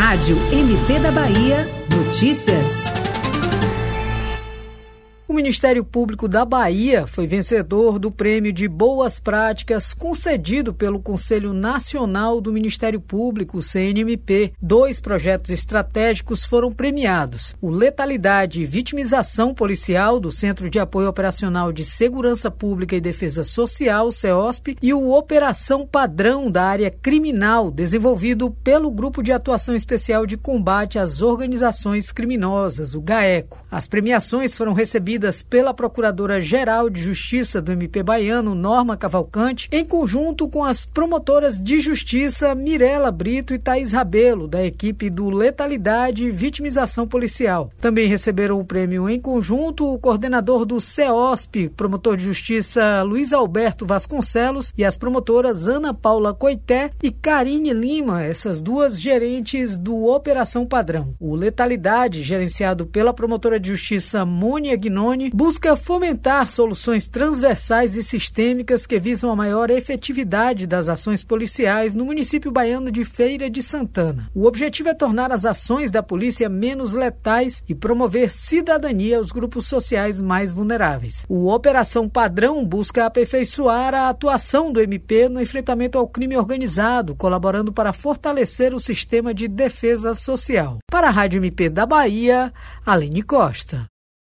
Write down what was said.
Rádio MP da Bahia, notícias. O Ministério Público da Bahia foi vencedor do Prêmio de Boas Práticas concedido pelo Conselho Nacional do Ministério Público, CNMP. Dois projetos estratégicos foram premiados: o Letalidade e Vitimização Policial do Centro de Apoio Operacional de Segurança Pública e Defesa Social, CEOSP, e o Operação Padrão da Área Criminal, desenvolvido pelo Grupo de Atuação Especial de Combate às Organizações Criminosas, o GAECO. As premiações foram recebidas pela Procuradora-Geral de Justiça do MP Baiano, Norma Cavalcante, em conjunto com as promotoras de justiça Mirela Brito e Thaís Rabelo, da equipe do Letalidade e Vitimização Policial. Também receberam o prêmio em conjunto o coordenador do CEOSP, promotor de justiça Luiz Alberto Vasconcelos, e as promotoras Ana Paula Coité e Karine Lima, essas duas gerentes do Operação Padrão. O Letalidade, gerenciado pela promotora de justiça Mônia Gnoni, busca fomentar soluções transversais e sistêmicas que visam a maior efetividade das ações policiais no município baiano de Feira de Santana. O objetivo é tornar as ações da polícia menos letais e promover cidadania aos grupos sociais mais vulneráveis. O Operação Padrão busca aperfeiçoar a atuação do MP no enfrentamento ao crime organizado, colaborando para fortalecer o sistema de defesa social. Para a Rádio MP da Bahia, Aline Costa.